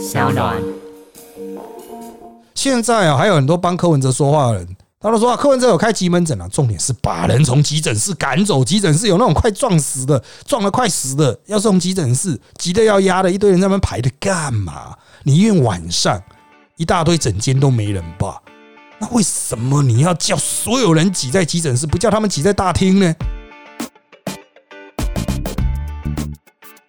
小暖。现在啊，还有很多帮柯文哲说话的人，他都说啊，柯文哲有开急门诊啊，重点是把人从急诊室赶走。急诊室有那种快撞死的，撞了快死的，要送急诊室，急得要压的，一堆人在那边排的干嘛？你医院晚上一大堆诊间都没人吧？那为什么你要叫所有人挤在急诊室，不叫他们挤在大厅呢？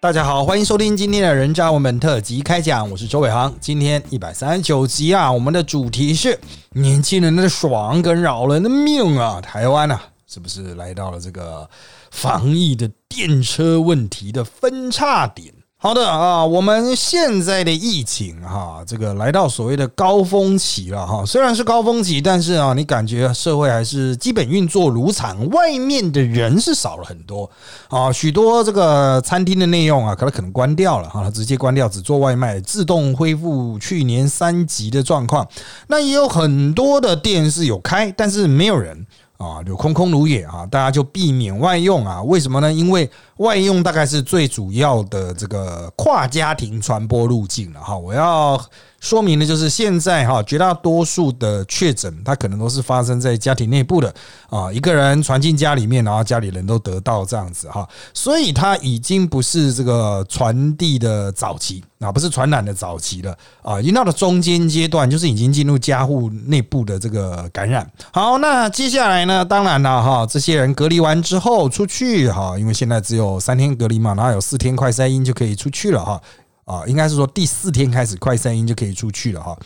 大家好，欢迎收听今天的人渣文本特辑开讲，我是周伟航。今天一百三十九集啊，我们的主题是年轻人的爽跟老人的命啊。台湾啊，是不是来到了这个防疫的电车问题的分叉点？好的啊，我们现在的疫情哈，这个来到所谓的高峰期了哈。虽然是高峰期，但是啊，你感觉社会还是基本运作如常，外面的人是少了很多啊。许多这个餐厅的内容啊，可能可能关掉了哈，直接关掉，只做外卖，自动恢复去年三级的状况。那也有很多的店是有开，但是没有人。啊，就空空如也啊，大家就避免外用啊？为什么呢？因为外用大概是最主要的这个跨家庭传播路径了哈。我要。说明的就是现在哈，绝大多数的确诊，它可能都是发生在家庭内部的啊，一个人传进家里面，然后家里人都得到这样子哈，所以它已经不是这个传递的早期啊，不是传染的早期了啊，已经到了中间阶段，就是已经进入家户内部的这个感染。好，那接下来呢，当然了哈，这些人隔离完之后出去哈，因为现在只有三天隔离嘛，然后有四天快筛阴就可以出去了哈。啊，应该是说第四天开始快三阴就可以出去了哈。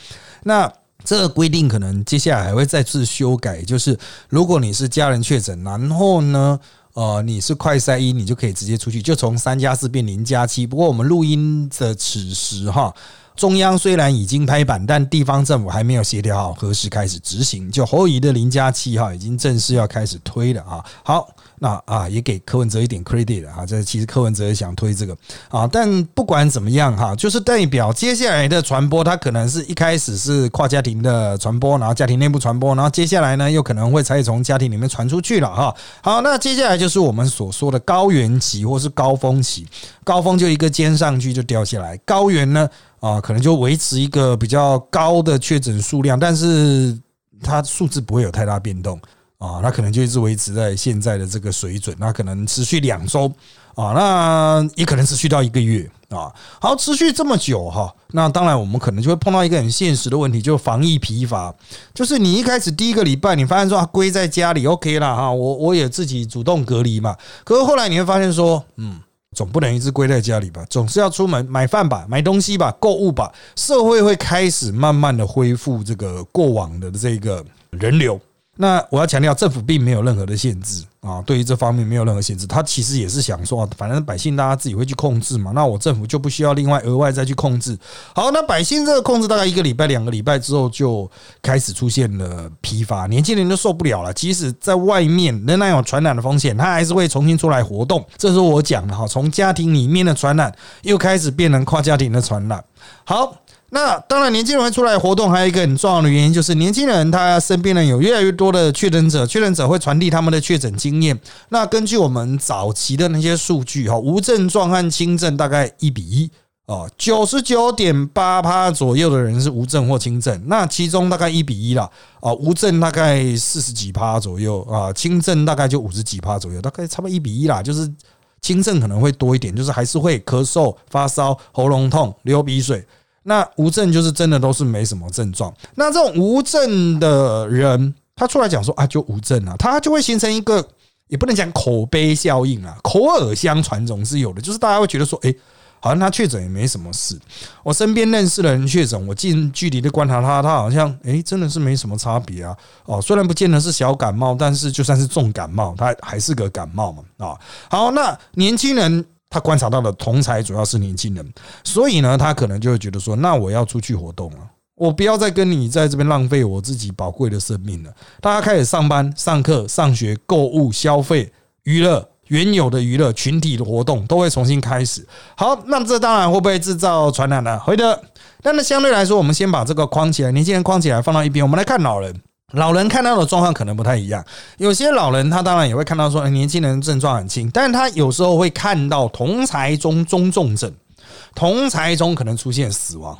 那这个规定可能接下来还会再次修改，就是如果你是家人确诊，然后呢，呃，你是快三阴，你就可以直接出去，就从三加四变零加七。不过我们录音的此时哈，中央虽然已经拍板，但地方政府还没有协调好何时开始执行。就侯乙的零加七哈，已经正式要开始推了啊。好。那啊，也给柯文哲一点 credit 啊，这其实柯文哲也想推这个啊，但不管怎么样哈，就是代表接下来的传播，它可能是一开始是跨家庭的传播，然后家庭内部传播，然后接下来呢，又可能会才从家庭里面传出去了哈。好，那接下来就是我们所说的高原期或是高峰期，高峰就一个尖上去就掉下来，高原呢啊，可能就维持一个比较高的确诊数量，但是它数字不会有太大变动。啊，那可能就一直维持在现在的这个水准，那可能持续两周啊，那也可能持续到一个月啊。好，持续这么久哈，那当然我们可能就会碰到一个很现实的问题，就是防疫疲乏。就是你一开始第一个礼拜，你发现说归在家里 OK 了哈，我我也自己主动隔离嘛。可是后来你会发现说，嗯，总不能一直归在家里吧，总是要出门买饭吧，买东西吧，购物吧。社会会开始慢慢的恢复这个过往的这个人流。那我要强调，政府并没有任何的限制啊，对于这方面没有任何限制。他其实也是想说，反正百姓大家自己会去控制嘛，那我政府就不需要另外额外再去控制。好，那百姓这个控制大概一个礼拜、两个礼拜之后，就开始出现了疲乏，年轻人都受不了了。即使在外面仍然有传染的风险，他还是会重新出来活动。这是我讲的哈，从家庭里面的传染又开始变成跨家庭的传染。好。那当然，年轻人会出来活动，还有一个很重要的原因，就是年轻人他身边呢有越来越多的确诊者，确诊者会传递他们的确诊经验。那根据我们早期的那些数据，哈，无症状和轻症大概一比一哦，九十九点八趴左右的人是无症或轻症，那其中大概一比一啦啊，无症大概四十几趴左右啊，轻症大概就五十几趴左右，大概差不多一比一啦，就是轻症可能会多一点，就是还是会咳嗽、发烧、喉咙痛、流鼻水。那无症就是真的都是没什么症状。那这种无症的人，他出来讲说啊，就无症啊，他就会形成一个也不能讲口碑效应啊，口耳相传总是有的，就是大家会觉得说，哎，好像他确诊也没什么事。我身边认识的人确诊，我近距离的观察他，他好像哎，真的是没什么差别啊。哦，虽然不见得是小感冒，但是就算是重感冒，他还是个感冒嘛。啊，好，那年轻人。他观察到的同才主要是年轻人，所以呢，他可能就会觉得说，那我要出去活动了，我不要再跟你在这边浪费我自己宝贵的生命了。大家开始上班、上课、上学、购物、消费、娱乐，原有的娱乐群体的活动都会重新开始。好，那这当然会不会制造传染呢？会的。但是相对来说，我们先把这个框起来，年轻人框起来，放到一边，我们来看老人。老人看到的状况可能不太一样，有些老人他当然也会看到说，年轻人症状很轻，但是他有时候会看到同才中中重症，同才中可能出现死亡。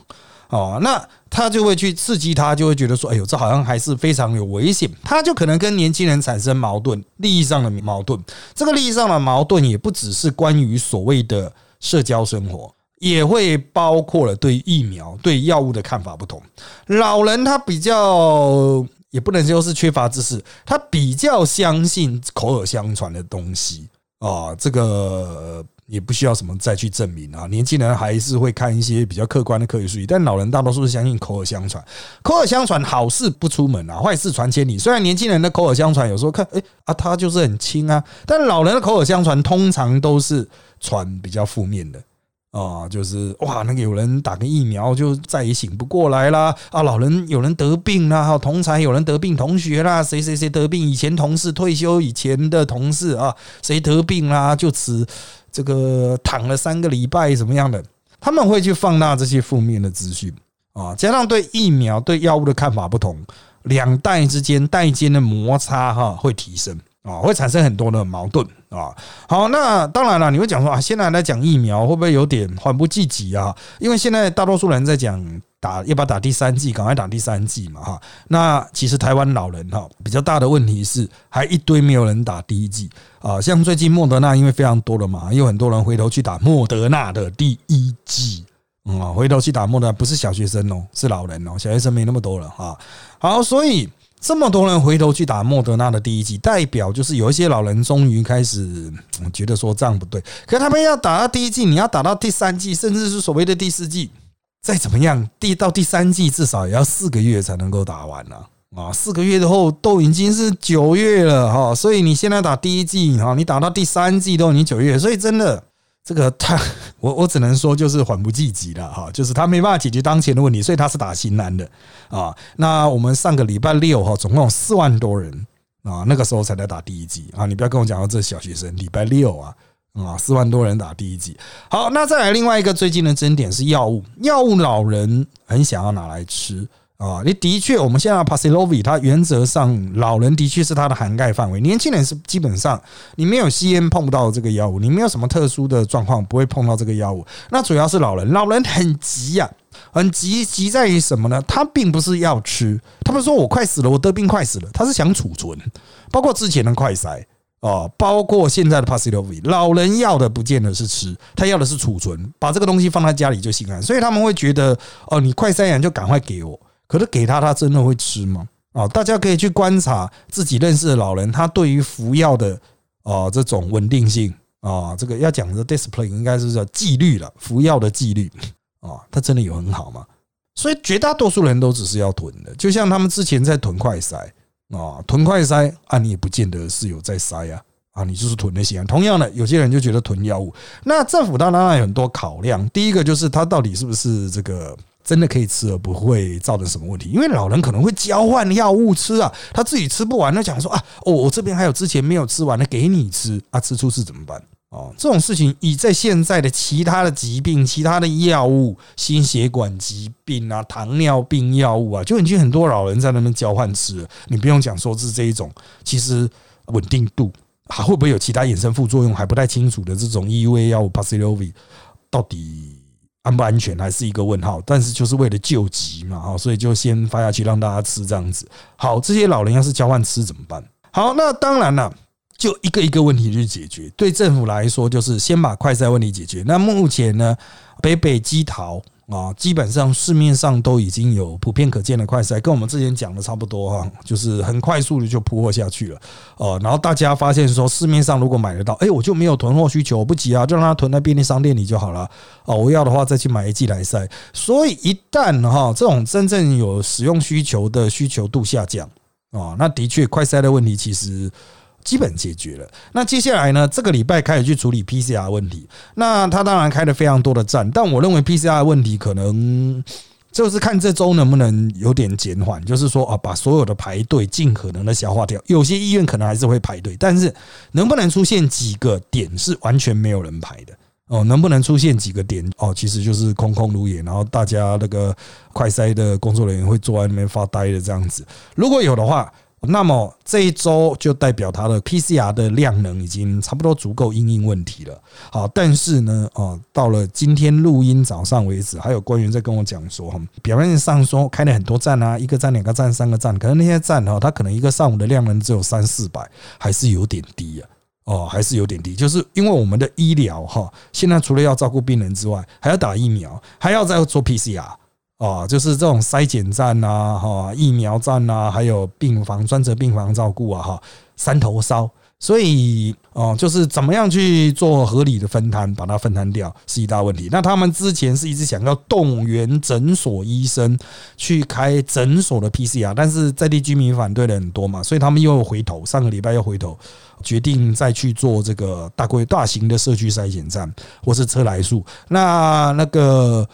哦，那他就会去刺激他，就会觉得说，哎呦，这好像还是非常有危险。他就可能跟年轻人产生矛盾，利益上的矛盾。这个利益上的矛盾也不只是关于所谓的社交生活，也会包括了对疫苗、对药物的看法不同。老人他比较也不能说是缺乏知识，他比较相信口耳相传的东西啊，这个。也不需要什么再去证明啊，年轻人还是会看一些比较客观的科学数据，但老人大多数是相信口耳相传。口耳相传，好事不出门啊，坏事传千里。虽然年轻人的口耳相传有时候看，哎啊，他就是很轻啊，但老人的口耳相传通常都是传比较负面的。啊，就是哇，那个有人打个疫苗就再也醒不过来啦！啊，老人有人得病啦，哈，同才有人得病，同学啦，谁谁谁得病，以前同事退休以前的同事啊，谁得病啦，就此这个躺了三个礼拜，怎么样的？他们会去放大这些负面的资讯啊，加上对疫苗、对药物的看法不同，两代之间代间的摩擦哈会提升。啊，会产生很多的矛盾啊。好，那当然了，你会讲说啊，现在来讲疫苗会不会有点缓不济急啊？因为现在大多数人在讲打要不要打第三剂，赶快打第三剂嘛哈。那其实台湾老人哈比较大的问题是，还一堆没有人打第一剂啊。像最近莫德纳因为非常多了嘛，有很多人回头去打莫德纳的第一剂啊，回头去打莫德纳不是小学生哦，是老人哦，小学生没那么多了哈。好，所以。这么多人回头去打莫德纳的第一剂，代表就是有一些老人终于开始觉得说这样不对。可他们要打到第一剂，你要打到第三剂，甚至是所谓的第四剂，再怎么样，第到第三剂至少也要四个月才能够打完呢。啊，四个月之后都已经是九月了哈，所以你现在打第一剂哈，你打到第三剂都已经九月，所以真的。这个他，我我只能说就是缓不济急了哈，就是他没办法解决当前的问题，所以他是打新南的啊。那我们上个礼拜六哈，总共有四万多人啊，那个时候才在打第一剂啊。你不要跟我讲到这小学生，礼拜六啊啊，四万多人打第一剂。好，那再来另外一个最近的争点是药物，药物老人很想要拿来吃。啊，你的确，我们现在 p a s i l o v i 它原则上老人的确是它的涵盖范围，年轻人是基本上你没有吸烟碰不到这个药物，你没有什么特殊的状况不会碰到这个药物。那主要是老人，老人很急呀，很急，急在于什么呢？他并不是要吃，他们说我快死了，我得病快死了，他是想储存，包括之前的快筛啊，包括现在的 p a s i l o v i 老人要的不见得是吃，他要的是储存，把这个东西放在家里就心安，所以他们会觉得哦，你快筛完就赶快给我。可是给他，他真的会吃吗？啊，大家可以去观察自己认识的老人，他对于服药的啊这种稳定性啊，这个要讲的 discipline 应该是叫纪律了，服药的纪律啊，他真的有很好吗？所以绝大多数人都只是要囤的，就像他们之前在囤快塞啊，囤快塞啊，你也不见得是有在塞啊，啊，你就是囤那些。同样的，有些人就觉得囤药物，那政府当然有很多考量，第一个就是他到底是不是这个。真的可以吃而不会造成什么问题？因为老人可能会交换药物吃啊，他自己吃不完，那讲说啊，哦，我这边还有之前没有吃完的给你吃啊，吃出事怎么办？哦，这种事情以在现在的其他的疾病、其他的药物、心血管疾病啊、糖尿病药物啊，就已经很多老人在那边交换吃，你不用讲说是这一种，其实稳定度还会不会有其他衍生副作用还不太清楚的这种 EUA 药物 p a x l o v i 到底？安不安全还是一个问号，但是就是为了救急嘛，哈，所以就先发下去让大家吃这样子。好，这些老人要是交换吃怎么办？好，那当然了，就一个一个问题去解决。对政府来说，就是先把快筛问题解决。那目前呢，北北基桃。啊，基本上市面上都已经有普遍可见的快筛，跟我们之前讲的差不多哈，就是很快速的就铺货下去了。哦，然后大家发现说，市面上如果买得到，哎，我就没有囤货需求，我不急啊，就让它囤在便利商店里就好了。哦，我要的话再去买一剂来塞。所以一旦哈这种真正有使用需求的需求度下降啊，那的确快筛的问题其实。基本解决了。那接下来呢？这个礼拜开始去处理 PCR 问题。那他当然开了非常多的站，但我认为 PCR 问题可能就是看这周能不能有点减缓，就是说啊，把所有的排队尽可能的消化掉。有些医院可能还是会排队，但是能不能出现几个点是完全没有人排的？哦，能不能出现几个点？哦，其实就是空空如也，然后大家那个快筛的工作人员会坐在那边发呆的这样子。如果有的话。那么这一周就代表它的 PCR 的量能已经差不多足够应应问题了。好，但是呢，哦，到了今天录音早上为止，还有官员在跟我讲说，哈，表面上说开了很多站啊，一个站、两个站、三个站，可能那些站哈，它可能一个上午的量能只有三四百，还是有点低啊。哦，还是有点低，就是因为我们的医疗哈，现在除了要照顾病人之外，还要打疫苗，还要再做 PCR。啊，就是这种筛检站呐，哈，疫苗站呐，还有病房专责病房照顾啊，哈，三头烧，所以哦，就是怎么样去做合理的分摊，把它分摊掉是一大问题。那他们之前是一直想要动员诊所医生去开诊所的 PCR，但是在地居民反对的很多嘛，所以他们又回头，上个礼拜又回头决定再去做这个大规大型的社区筛检站或是车来数。那那个。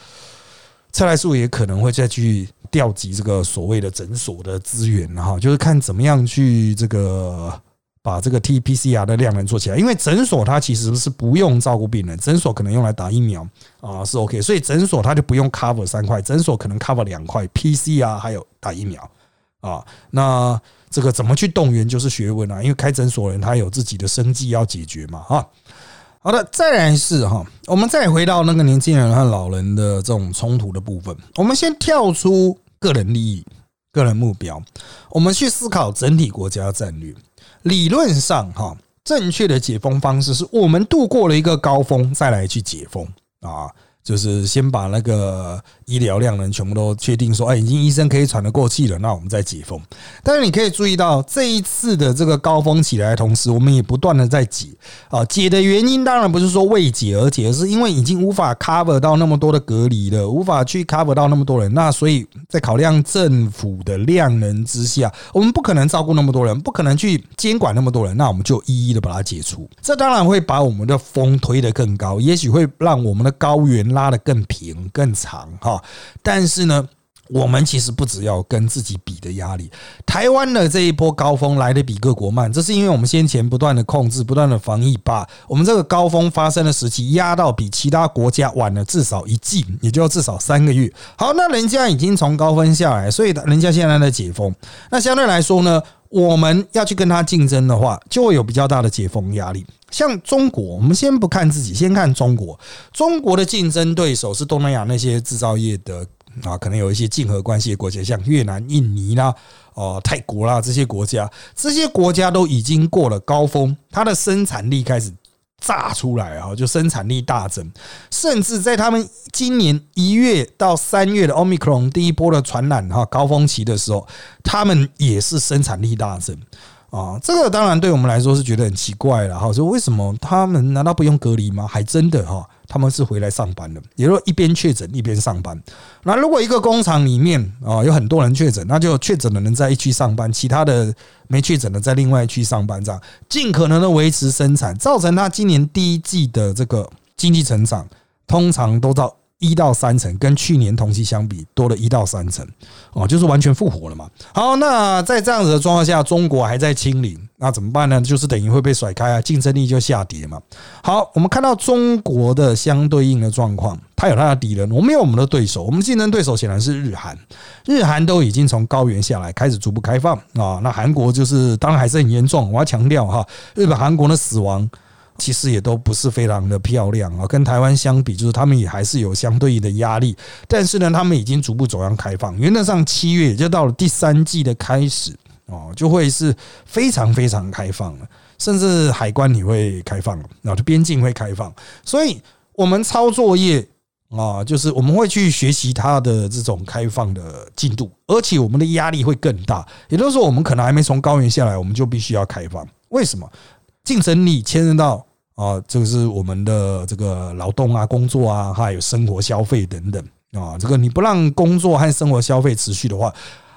蔡来数也可能会再去调集这个所谓的诊所的资源哈，就是看怎么样去这个把这个 T P C R 的量能做起来。因为诊所它其实是不用照顾病人，诊所可能用来打疫苗啊是 OK，所以诊所它就不用 cover 三块，诊所可能 cover 两块 P C R 还有打疫苗啊。那这个怎么去动员就是学问啊，因为开诊所人他有自己的生计要解决嘛啊。好的，再来是哈，我们再回到那个年轻人和老人的这种冲突的部分。我们先跳出个人利益、个人目标，我们去思考整体国家战略。理论上哈，正确的解封方式是我们度过了一个高峰，再来去解封啊。就是先把那个医疗量能全部都确定，说哎，已经医生可以喘得过气了，那我们再解封。但是你可以注意到，这一次的这个高峰起来的同时，我们也不断的在解啊。解的原因当然不是说为解而解，而是因为已经无法 cover 到那么多的隔离了，无法去 cover 到那么多人。那所以在考量政府的量能之下，我们不可能照顾那么多人，不可能去监管那么多人，那我们就一一的把它解除。这当然会把我们的风推得更高，也许会让我们的高原。拉得更平更长哈，但是呢，我们其实不只要跟自己比的压力。台湾的这一波高峰来的比各国慢，这是因为我们先前不断的控制、不断的防疫，把我们这个高峰发生的时期压到比其他国家晚了至少一季，也就至少三个月。好，那人家已经从高峰下来，所以人家现在在解封。那相对来说呢，我们要去跟他竞争的话，就会有比较大的解封压力。像中国，我们先不看自己，先看中国。中国的竞争对手是东南亚那些制造业的啊，可能有一些竞合关系的国家，像越南、印尼啦、哦泰国啦这些国家，这些国家都已经过了高峰，它的生产力开始炸出来啊，就生产力大增，甚至在他们今年一月到三月的 Omicron 第一波的传染哈高峰期的时候，他们也是生产力大增。啊，这个当然对我们来说是觉得很奇怪了哈。说为什么他们难道不用隔离吗？还真的哈，他们是回来上班的，也就是一边确诊一边上班。那如果一个工厂里面啊有很多人确诊，那就确诊的人在一区上班，其他的没确诊的在另外一区上班，这样尽可能的维持生产，造成他今年第一季的这个经济成长通常都到。一到三成，跟去年同期相比多了一到三成，哦，就是完全复活了嘛。好，那在这样子的状况下，中国还在清零，那怎么办呢？就是等于会被甩开啊，竞争力就下跌嘛。好，我们看到中国的相对应的状况，它有它的敌人，我们有我们的对手，我们竞争对手显然是日韩，日韩都已经从高原下来，开始逐步开放啊。那韩国就是当然还是很严重，我要强调哈，日本、韩国的死亡。其实也都不是非常的漂亮啊，跟台湾相比，就是他们也还是有相对应的压力。但是呢，他们已经逐步走向开放。原则上，七月也就到了第三季的开始哦，就会是非常非常开放了，甚至海关也会开放了，然后边境会开放。所以，我们操作业啊，就是我们会去学习它的这种开放的进度，而且我们的压力会更大。也就是说，我们可能还没从高原下来，我们就必须要开放。为什么？竞争力牵涉到啊，就是我们的这个劳动啊、工作啊，还有生活消费等等啊。这个你不让工作和生活消费持续的话，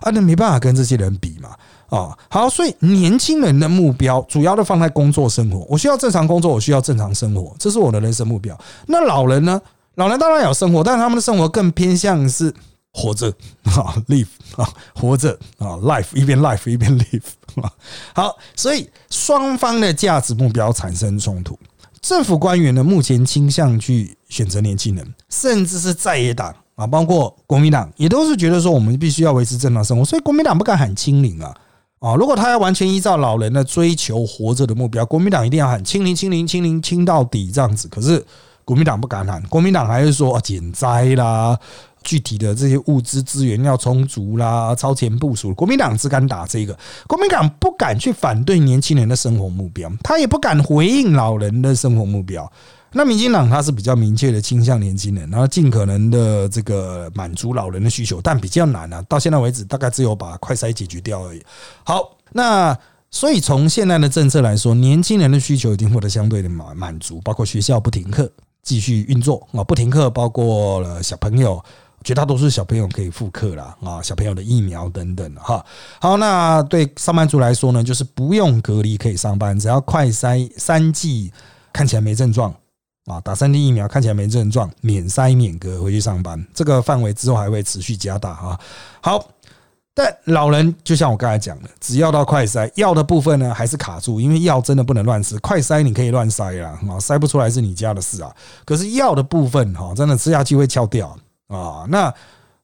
啊，那没办法跟这些人比嘛啊。好，所以年轻人的目标主要的放在工作生活，我需要正常工作，我需要正常生活，这是我的人生目标。那老人呢？老人当然有生活，但他们的生活更偏向是。活着啊，live 啊，活着啊，life 一边 life 一边 live，好，所以双方的价值目标产生冲突。政府官员呢，目前倾向去选择年轻人，甚至是在野党啊，包括国民党也都是觉得说，我们必须要维持正常生活，所以国民党不敢喊清零啊。啊。如果他要完全依照老人的追求活着的目标，国民党一定要喊清零、清零、清零、清到底这样子。可是国民党不敢喊，国民党还是说减灾啦。具体的这些物资资源要充足啦，超前部署。国民党只敢打这个，国民党不敢去反对年轻人的生活目标，他也不敢回应老人的生活目标。那民进党他是比较明确的倾向年轻人，然后尽可能的这个满足老人的需求，但比较难啊。到现在为止，大概只有把快筛解决掉而已。好，那所以从现在的政策来说，年轻人的需求已经获得相对的满满足，包括学校不停课继续运作啊，不停课包括了小朋友。绝大多数小朋友可以复课了啊，小朋友的疫苗等等哈。好，那对上班族来说呢，就是不用隔离可以上班，只要快筛三剂看起来没症状啊，打三剂疫苗看起来没症状，免筛免隔回去上班。这个范围之后还会持续加大啊。好，但老人就像我刚才讲的，只要到快筛药的部分呢，还是卡住，因为药真的不能乱吃。快筛你可以乱筛啦，啊，筛不出来是你家的事啊。可是药的部分哈，真的吃下去会翘掉。啊，那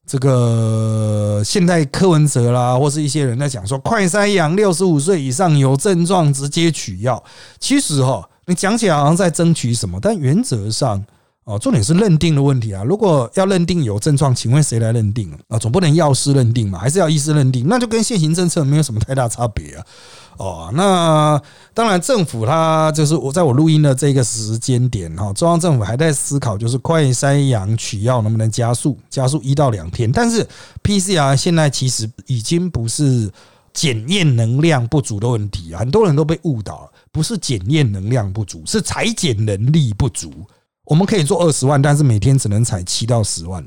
这个现在柯文哲啦，或是一些人在讲说，快筛阳六十五岁以上有症状直接取药。其实哈，你讲起来好像在争取什么，但原则上哦，重点是认定的问题啊。如果要认定有症状，请问谁来认定啊？总不能药师认定嘛，还是要医师认定？那就跟现行政策没有什么太大差别啊。哦，那当然，政府它就是我在我录音的这个时间点哈，中央政府还在思考，就是快筛阳取药能不能加速，加速一到两天。但是 PCR 现在其实已经不是检验能量不足的问题，很多人都被误导，不是检验能量不足，是裁剪能力不足。我们可以做二十万，但是每天只能采七到十万，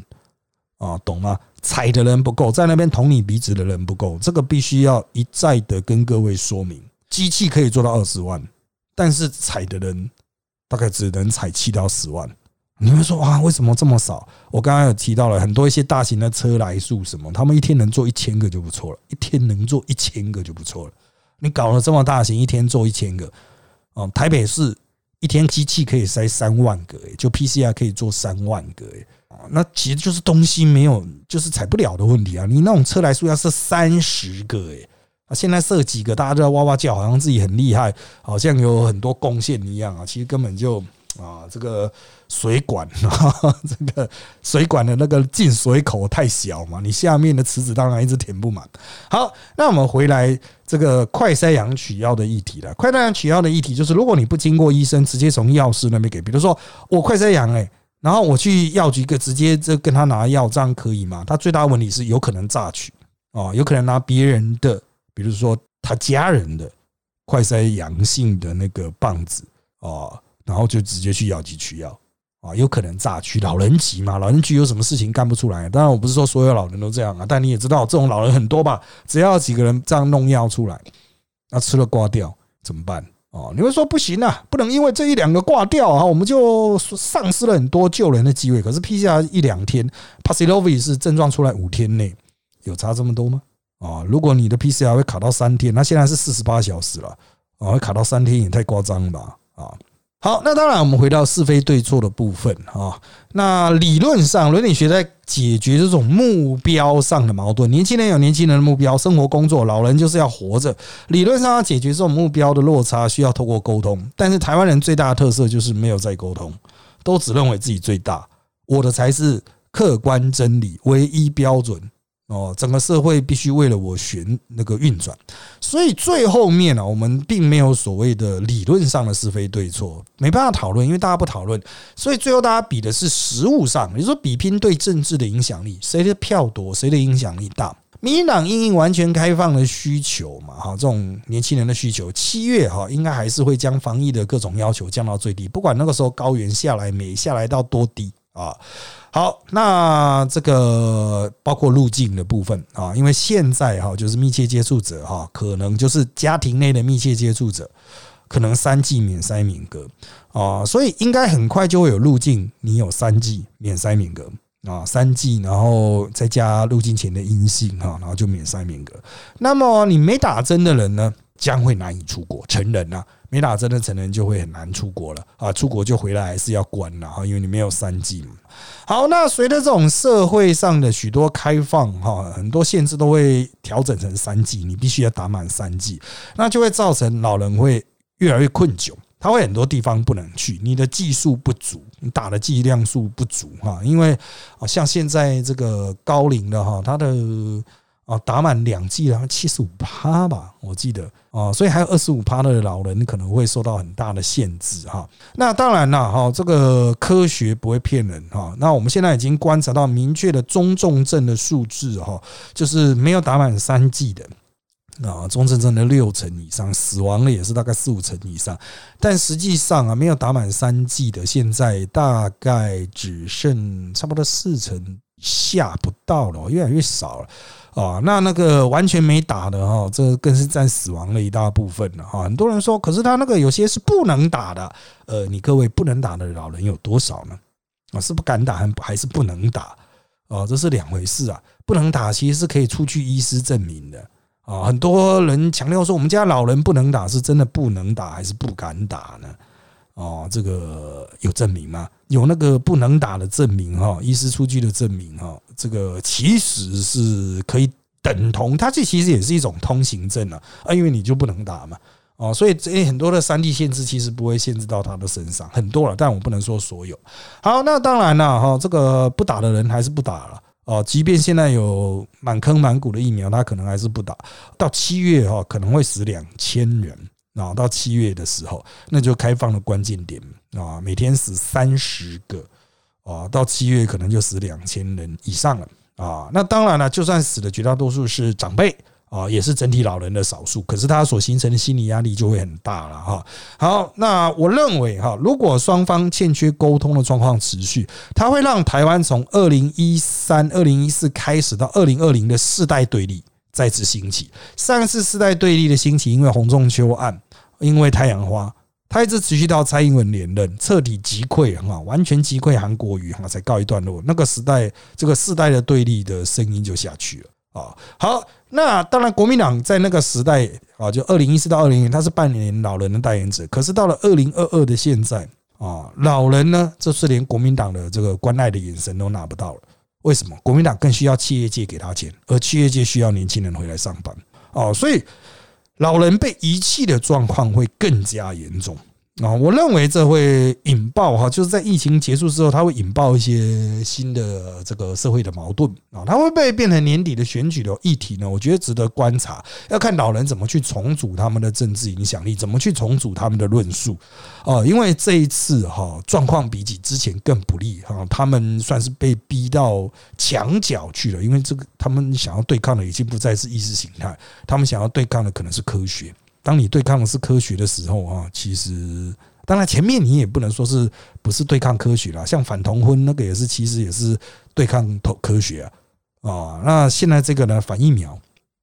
啊，懂吗？踩的人不够，在那边捅你鼻子的人不够，这个必须要一再的跟各位说明。机器可以做到二十万，但是踩的人大概只能踩七到十万。你们说啊，为什么这么少？我刚刚有提到了很多一些大型的车来数什么，他们一天能做一千个就不错了，一天能做一千个就不错了。你搞了这么大型，一天做一千个，哦，台北市一天机器可以塞三万个，哎，就 PCR 可以做三万个，哎。那其实就是东西没有，就是采不了的问题啊！你那种车来数要设三十个，诶，啊，现在设几个，大家都要哇哇叫，好像自己很厉害，好像有很多贡献一样啊！其实根本就啊，这个水管，这个水管的那个进水口太小嘛，你下面的池子当然一直填不满。好，那我们回来这个快筛阳取药的议题了。快筛阳取药的议题就是，如果你不经过医生，直接从药师那边给，比如说我快筛阳，诶。然后我去药局，个直接就跟他拿药，这样可以吗？他最大问题是有可能榨取啊，有可能拿别人的，比如说他家人的快筛阳性的那个棒子啊，然后就直接去药局取药啊，有可能诈取。老人急嘛，老人急有什么事情干不出来？当然我不是说所有老人都这样啊，但你也知道这种老人很多吧？只要几个人这样弄药出来，那吃了挂掉怎么办？哦，你会说不行啊，不能因为这一两个挂掉啊，我们就丧失了很多救人的机会。可是 PCR 一两天 p a s i l o v i 是症状出来五天内，有差这么多吗？啊，如果你的 PCR 会卡到三天，那现在是四十八小时了，啊，会卡到三天也太夸张了吧？啊。好，那当然，我们回到是非对错的部分啊。那理论上，伦理学在解决这种目标上的矛盾。年轻人有年轻人的目标，生活工作；老人就是要活着。理论上要解决这种目标的落差，需要透过沟通。但是台湾人最大的特色就是没有在沟通，都只认为自己最大，我的才是客观真理，唯一标准。哦，整个社会必须为了我旋那个运转，所以最后面呢，我们并没有所谓的理论上的是非对错，没办法讨论，因为大家不讨论，所以最后大家比的是实物上，也就是说比拼对政治的影响力，谁的票多，谁的影响力大。民进党因应完全开放的需求嘛，哈，这种年轻人的需求，七月哈应该还是会将防疫的各种要求降到最低，不管那个时候高原下来没下来到多低。啊。好，那这个包括入境的部分啊，因为现在哈就是密切接触者哈，可能就是家庭内的密切接触者，可能三剂免筛免隔啊，所以应该很快就会有入境，你有三剂免筛免隔啊，三剂，然后再加入境前的阴性哈，然后就免筛免隔。那么你没打针的人呢？将会难以出国。成人啊，没打针的成人就会很难出国了啊，出国就回来还是要关了哈，因为你没有三剂嘛。好，那随着这种社会上的许多开放哈，很多限制都会调整成三剂，你必须要打满三剂，那就会造成老人会越来越困窘。他会很多地方不能去，你的技术不足，你打的剂量数不足哈，因为啊，像现在这个高龄的哈，他的啊打满两剂然后七十五趴吧，我记得啊，所以还有二十五趴的老人可能会受到很大的限制哈。那当然了哈，这个科学不会骗人哈。那我们现在已经观察到明确的中重症的数字哈，就是没有打满三剂的。啊，中重症的六成以上，死亡的也是大概四五成以上，但实际上啊，没有打满三剂的，现在大概只剩差不多四成下不到了，越来越少了啊。那那个完全没打的哈，这更是占死亡的一大部分了哈。很多人说，可是他那个有些是不能打的，呃，你各位不能打的老人有多少呢？啊，是不敢打还是不能打？哦，这是两回事啊。不能打其实是可以出具医师证明的。啊，很多人强调说我们家老人不能打，是真的不能打还是不敢打呢？哦，这个有证明吗？有那个不能打的证明哈，医师出具的证明哈，这个其实是可以等同，它这其实也是一种通行证啊，啊，因为你就不能打嘛，哦，所以这很多的三 D 限制其实不会限制到他的身上，很多了，但我不能说所有。好，那当然了哈，这个不打的人还是不打了。哦，即便现在有满坑满谷的疫苗，他可能还是不打。到七月哈，可能会死两千人啊。到七月的时候，那就开放了关键点啊，每天死三十个啊。到七月可能就死两千人以上了啊。那当然了，就算死的绝大多数是长辈。啊，也是整体老人的少数，可是他所形成的心理压力就会很大了哈。好，那我认为哈，如果双方欠缺沟通的状况持续，它会让台湾从二零一三、二零一四开始到二零二零的世代对立再次兴起。上一次世代对立的兴起，因为洪仲秋案，因为太阳花，它一直持续到蔡英文连任，彻底击溃哈，完全击溃韩国瑜哈，才告一段落。那个时代，这个世代的对立的声音就下去了。啊，好，那当然，国民党在那个时代啊，就二零一四到二零年，他是扮演老人的代言者。可是到了二零二二的现在啊，老人呢，这是连国民党的这个关爱的眼神都拿不到了。为什么？国民党更需要企业界给他钱，而企业界需要年轻人回来上班。哦，所以老人被遗弃的状况会更加严重。啊，我认为这会引爆哈，就是在疫情结束之后，它会引爆一些新的这个社会的矛盾啊，它会被变成年底的选举的议题呢？我觉得值得观察，要看老人怎么去重组他们的政治影响力，怎么去重组他们的论述啊，因为这一次哈状况比起之前更不利哈，他们算是被逼到墙角去了，因为这个他们想要对抗的已经不再是意识形态，他们想要对抗的可能是科学。当你对抗的是科学的时候啊，其实当然前面你也不能说是不是对抗科学啦，像反同婚那个也是，其实也是对抗科科学啊啊。那现在这个呢，反疫苗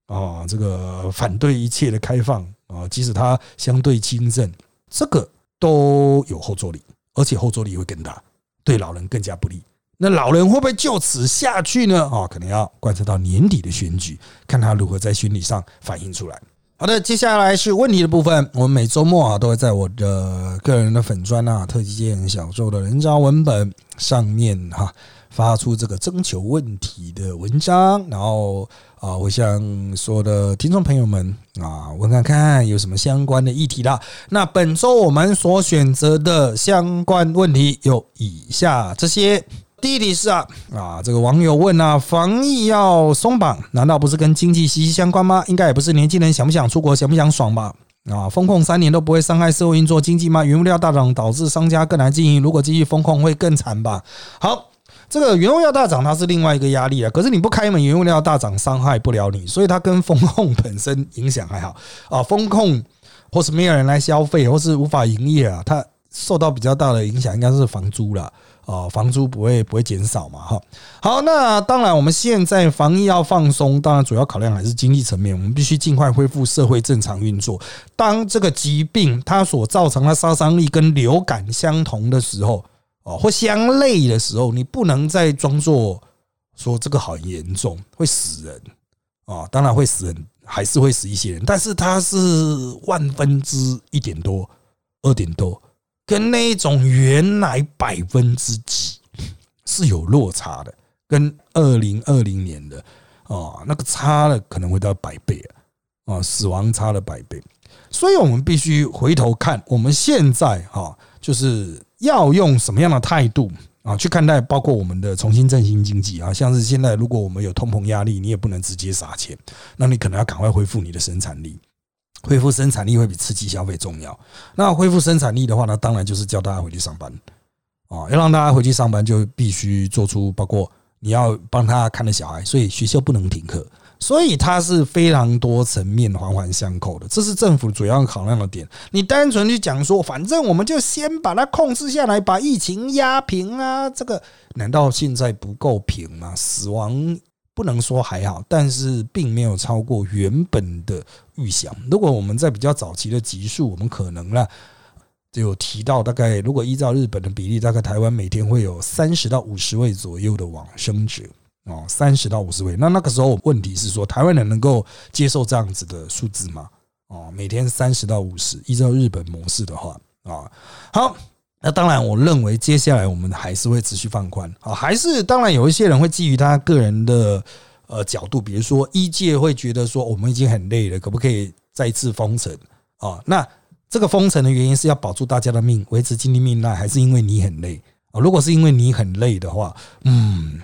啊，这个反对一切的开放啊，即使它相对轻症，这个都有后坐力，而且后坐力会更大，对老人更加不利。那老人会不会就此下去呢？啊，可能要观察到年底的选举，看他如何在心理上反映出来。好的，接下来是问题的部分。我们每周末啊，都会在我的个人的粉砖啊，特级件小周的人渣文本上面哈，发出这个征求问题的文章。然后啊，我向所有的听众朋友们啊，问看看有什么相关的议题啦。那本周我们所选择的相关问题有以下这些。第一题是啊啊，这个网友问啊，防疫要松绑，难道不是跟经济息息相关吗？应该也不是年轻人想不想出国、想不想爽吧？啊，风控三年都不会伤害社会运作、经济吗？原物料大涨导致商家更难经营，如果继续风控会更惨吧？好，这个原物料大涨它是另外一个压力啊，可是你不开门，原物料大涨伤害不了你，所以它跟风控本身影响还好啊。风控或是没有人来消费，或是无法营业啊，它受到比较大的影响应该是房租了。哦，房租不会不会减少嘛？哈，好，那当然，我们现在防疫要放松，当然主要考量还是经济层面，我们必须尽快恢复社会正常运作。当这个疾病它所造成的杀伤力跟流感相同的时候，哦，或相类的时候，你不能再装作说这个很严重会死人啊，当然会死人，还是会死一些人，但是它是万分之一点多、二点多，跟那一种原来百分之几是有落差的，跟二零二零年的啊那个差了可能会到百倍啊，啊，死亡差了百倍，所以我们必须回头看，我们现在哈就是要用什么样的态度。啊，去看待包括我们的重新振兴经济啊，像是现在如果我们有通膨压力，你也不能直接撒钱，那你可能要赶快恢复你的生产力，恢复生产力会比刺激消费重要。那恢复生产力的话呢，当然就是叫大家回去上班啊，要让大家回去上班，就必须做出包括你要帮他看的小孩，所以学校不能停课。所以它是非常多层面环环相扣的，这是政府主要考量的点。你单纯去讲说，反正我们就先把它控制下来，把疫情压平啊，这个难道现在不够平吗？死亡不能说还好，但是并没有超过原本的预想。如果我们在比较早期的集数，我们可能呢就有提到，大概如果依照日本的比例，大概台湾每天会有三十到五十位左右的往生者。哦，三十到五十位，那那个时候问题是说，台湾人能够接受这样子的数字吗？哦，每天三十到五十，依照日本模式的话，啊，好，那当然，我认为接下来我们还是会持续放宽啊，还是当然有一些人会基于他个人的呃角度，比如说一届会觉得说我们已经很累了，可不可以再次封城啊？那这个封城的原因是要保住大家的命，维持经济命脉，还是因为你很累啊？如果是因为你很累的话，嗯。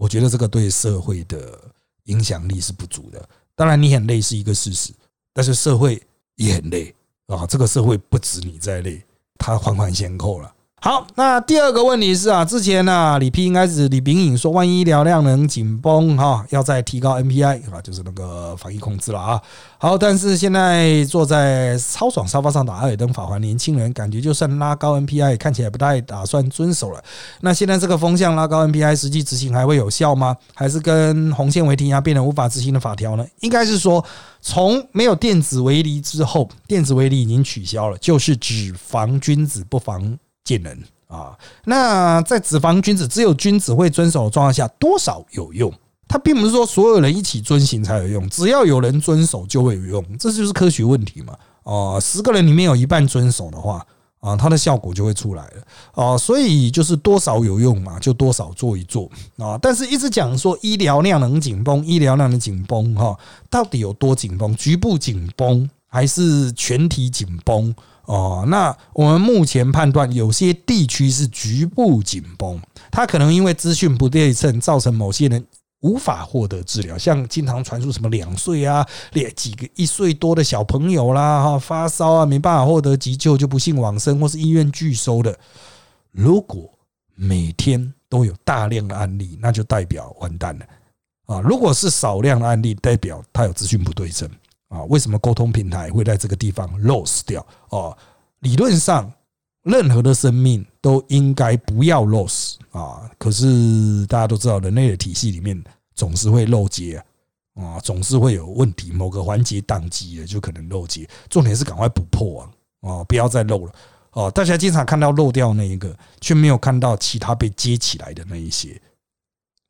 我觉得这个对社会的影响力是不足的。当然，你很累是一个事实，但是社会也很累啊。这个社会不止你在累，他还款先扣了。好，那第二个问题是啊，之前呢，李 P 应该是李炳颖说，万一医疗量能紧绷哈，要再提高 NPI 啊，就是那个防疫控制了啊。好，但是现在坐在超爽沙发上打阿尔登法环，年轻人感觉就算拉高 NPI，看起来不太打算遵守了。那现在这个风向拉高 NPI，实际执行还会有效吗？还是跟红线为停压变成无法执行的法条呢？应该是说，从没有电子围篱之后，电子围篱已经取消了，就是只防君子不防。见人啊，那在脂肪君子只有君子会遵守的状况下，多少有用？它并不是说所有人一起遵行才有用，只要有人遵守就会有用，这就是科学问题嘛。哦，十个人里面有一半遵守的话，啊，它的效果就会出来了。哦，所以就是多少有用嘛，就多少做一做啊。但是一直讲说医疗量能紧绷，医疗量能紧绷哈，到底有多紧绷？局部紧绷还是全体紧绷？哦，那我们目前判断，有些地区是局部紧绷，它可能因为资讯不对称，造成某些人无法获得治疗。像经常传出什么两岁啊、两几个一岁多的小朋友啦，哈发烧啊，没办法获得急救就不幸往生，或是医院拒收的。如果每天都有大量的案例，那就代表完蛋了啊！如果是少量的案例，代表它有资讯不对称。啊，为什么沟通平台会在这个地方 lose 掉？哦，理论上，任何的生命都应该不要 lose 啊。可是大家都知道，人类的体系里面总是会漏接啊，总是会有问题，某个环节宕机了，就可能漏接。重点是赶快补破啊，哦，不要再漏了。哦，大家经常看到漏掉那一个，却没有看到其他被接起来的那一些。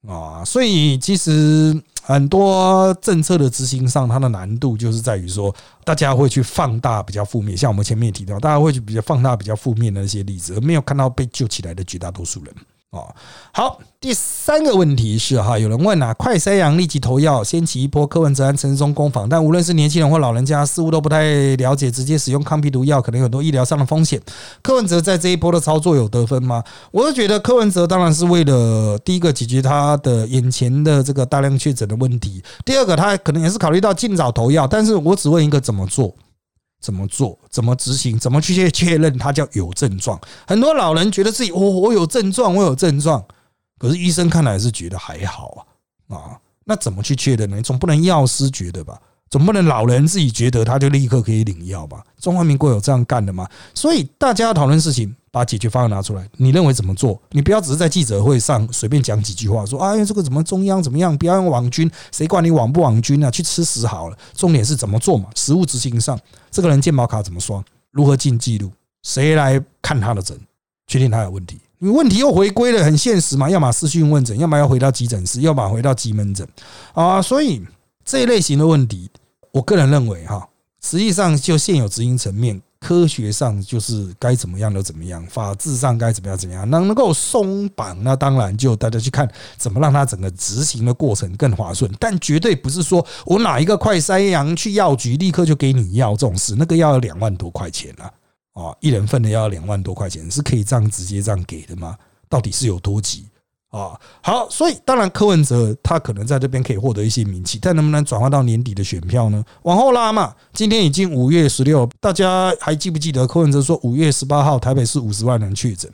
啊，所以其实很多政策的执行上，它的难度就是在于说，大家会去放大比较负面，像我们前面也提到，大家会去比较放大比较负面的一些例子，而没有看到被救起来的绝大多数人。哦，好，第三个问题是哈，有人问啊，快筛阳立即投药，掀起一波柯文哲安陈松攻防，但无论是年轻人或老人家，似乎都不太了解，直接使用抗病毒药可能有很多医疗上的风险。柯文哲在这一波的操作有得分吗？我是觉得柯文哲当然是为了第一个解决他的眼前的这个大量确诊的问题，第二个他可能也是考虑到尽早投药，但是我只问一个怎么做。怎么做？怎么执行？怎么去确确认它叫有症状？很多老人觉得自己，我我有症状，我有症状，可是医生看来是觉得还好啊啊，那怎么去确认呢？总不能药师觉得吧？总不能老人自己觉得他就立刻可以领药吧？中华民国有这样干的吗？所以大家要讨论事情，把解决方案拿出来。你认为怎么做？你不要只是在记者会上随便讲几句话，说哎，这个怎么中央怎么样？不要用网军，谁管你网不网军啊？去吃屎好了。重点是怎么做嘛？实物执行上，这个人健保卡怎么刷？如何进记录？谁来看他的诊？确定他有问题？你问题又回归了，很现实嘛？要么私讯问诊，要么要回到急诊室，要么回到急门诊啊。所以。这一类型的问题，我个人认为哈，实际上就现有执行层面。科学上就是该怎么样就怎么样，法治上该怎么样怎么样，能能够松绑，那当然就大家去看怎么让它整个执行的过程更划顺。但绝对不是说我哪一个快筛阳去药局立刻就给你药这种事，那个要两万多块钱啊，啊，一人份的要两万多块钱，是可以这样直接这样给的吗？到底是有多急？啊，好，所以当然柯文哲他可能在这边可以获得一些名气，但能不能转化到年底的选票呢？往后拉嘛，今天已经五月十六，大家还记不记得柯文哲说五月十八号台北市五十万人确诊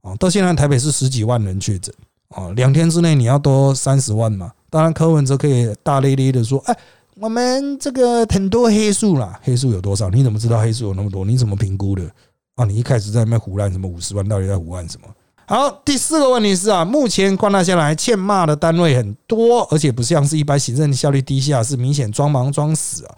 啊？到现在台北市十几万人确诊啊，两天之内你要多三十万嘛？当然柯文哲可以大咧咧的说，哎，我们这个很多黑数啦，黑数有多少？你怎么知道黑数有那么多？你怎么评估的？啊，你一开始在那胡乱什么五十万，到底在胡乱什么？好，第四个问题是啊，目前观察下来，欠骂的单位很多，而且不像是一般行政效率低下，是明显装忙装死啊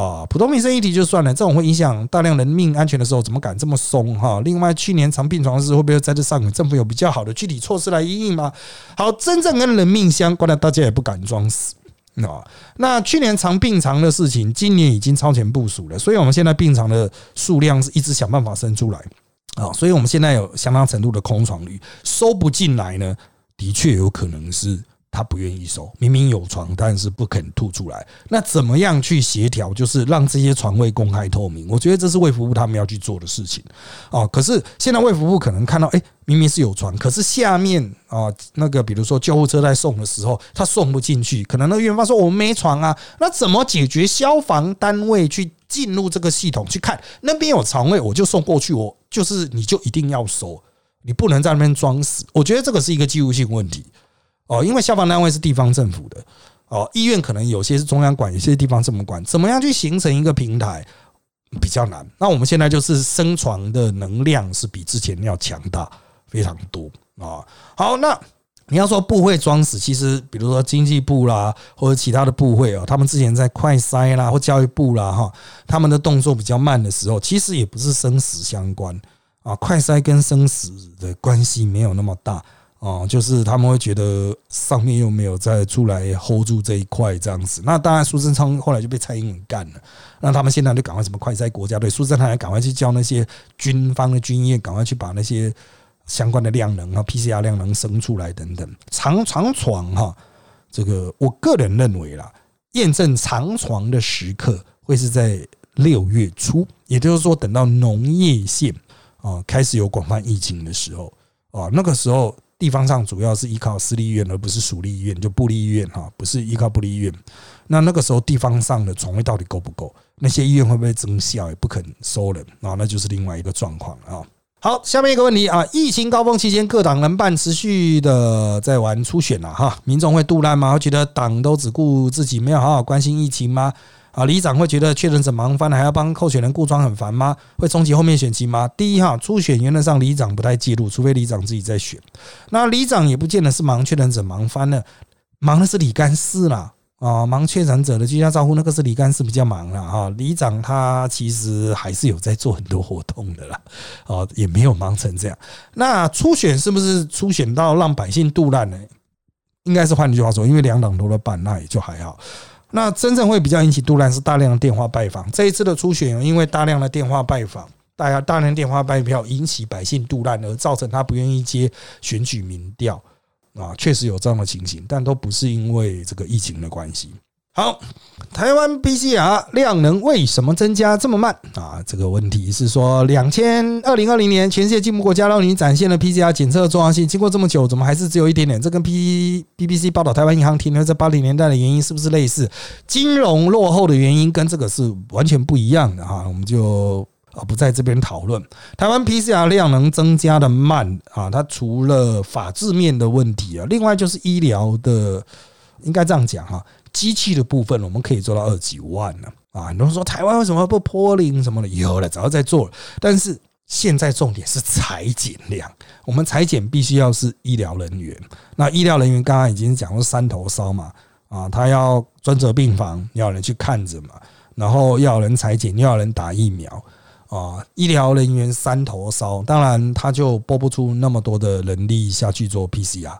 啊！普通民生议题就算了，这种会影响大量人命安全的时候，怎么敢这么松哈？另外，去年长病床时会不会在这上面政府有比较好的具体措施来应应吗？好，真正跟人命相关的，大家也不敢装死啊。那去年长病床的事情，今年已经超前部署了，所以我们现在病床的数量是一直想办法生出来。啊，所以我们现在有相当程度的空床率，收不进来呢，的确有可能是他不愿意收，明明有床，但是不肯吐出来。那怎么样去协调？就是让这些床位公开透明。我觉得这是卫福部他们要去做的事情。啊，可是现在卫福部可能看到，哎，明明是有床，可是下面啊，那个比如说救护车在送的时候，他送不进去，可能那个院方说我们没床啊，那怎么解决？消防单位去。进入这个系统去看那边有床位，我就送过去。我就是你就一定要收，你不能在那边装死。我觉得这个是一个技术性问题哦，因为消防单位是地方政府的哦，医院可能有些是中央管，有些地方政府管，怎么样去形成一个平台比较难。那我们现在就是生床的能量是比之前要强大非常多啊。好，那。你要说部会装死，其实比如说经济部啦，或者其他的部会哦，他们之前在快筛啦或教育部啦哈，他们的动作比较慢的时候，其实也不是生死相关啊。快筛跟生死的关系没有那么大哦，就是他们会觉得上面又没有再出来 hold 住这一块这样子。那当然，苏贞昌后来就被蔡英文干了，那他们现在就赶快什么快筛国家队，苏贞昌还赶快去叫那些军方的军医，赶快去把那些。相关的量能啊，PCR 量能生出来等等，长长床哈，这个我个人认为啦，验证长床的时刻会是在六月初，也就是说等到农业县啊开始有广泛疫情的时候啊，那个时候地方上主要是依靠私立医院，而不是属立医院，就部立医院哈，不是依靠部立医院。那那个时候地方上的床位到底够不够？那些医院会不会增效，也不肯收人啊，那就是另外一个状况啊。好，下面一个问题啊，疫情高峰期间，各党人办持续的在玩初选了哈，民众会杜烂吗？会觉得党都只顾自己，没有好好关心疫情吗？啊，里长会觉得确诊者忙翻了，还要帮候选人顾庄很烦吗？会冲击后面选情吗？第一哈，初选原则上里长不太介入，除非里长自己在选，那里长也不见得是忙确诊者忙翻了，忙的是李干事啦。啊，忙确诊者的居家照护，那个是李干事比较忙了哈。里长他其实还是有在做很多活动的啦，啊，也没有忙成这样。那初选是不是初选到让百姓杜烂呢？应该是换句话说，因为两党都在办，那也就还好。那真正会比较引起杜烂是大量的电话拜访。这一次的初选，因为大量的电话拜访，大家大量电话拜票引起百姓杜烂，而造成他不愿意接选举民调。啊，确实有这样的情形，但都不是因为这个疫情的关系。好，台湾 PCR 量能为什么增加这么慢啊？这个问题是说，两千二零二零年全世界进步国家让你展现了 PCR 检测的重要性，经过这么久，怎么还是只有一点点？这跟 P BBC 报道台湾银行停留在八零年代的原因是不是类似？金融落后的原因跟这个是完全不一样的哈，我们就。啊，不在这边讨论。台湾 PCR 量能增加的慢啊，它除了法制面的问题啊，另外就是医疗的，应该这样讲哈，机器的部分我们可以做到二几万呢啊。很多人说台湾为什么不破零什么的，有了，早就在做了。但是现在重点是裁剪量，我们裁剪必须要是医疗人员。那医疗人员刚刚已经讲过三头烧嘛啊，他要专责病房要人去看着嘛，然后要人裁剪，要人打疫苗。啊，医疗人员三头烧，当然他就拨不出那么多的人力下去做 PCR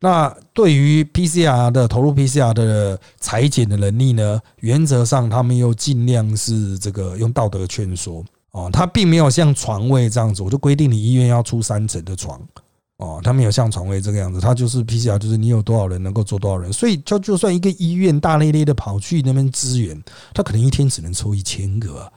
那对于 PCR 的投入 PCR 的裁剪的能力呢？原则上他们又尽量是这个用道德劝说哦，他并没有像床位这样子，我就规定你医院要出三层的床哦，他没有像床位这个样子，他就是 PCR，就是你有多少人能够做多少人，所以就就算一个医院大咧咧的跑去那边支援，他可能一天只能抽一千个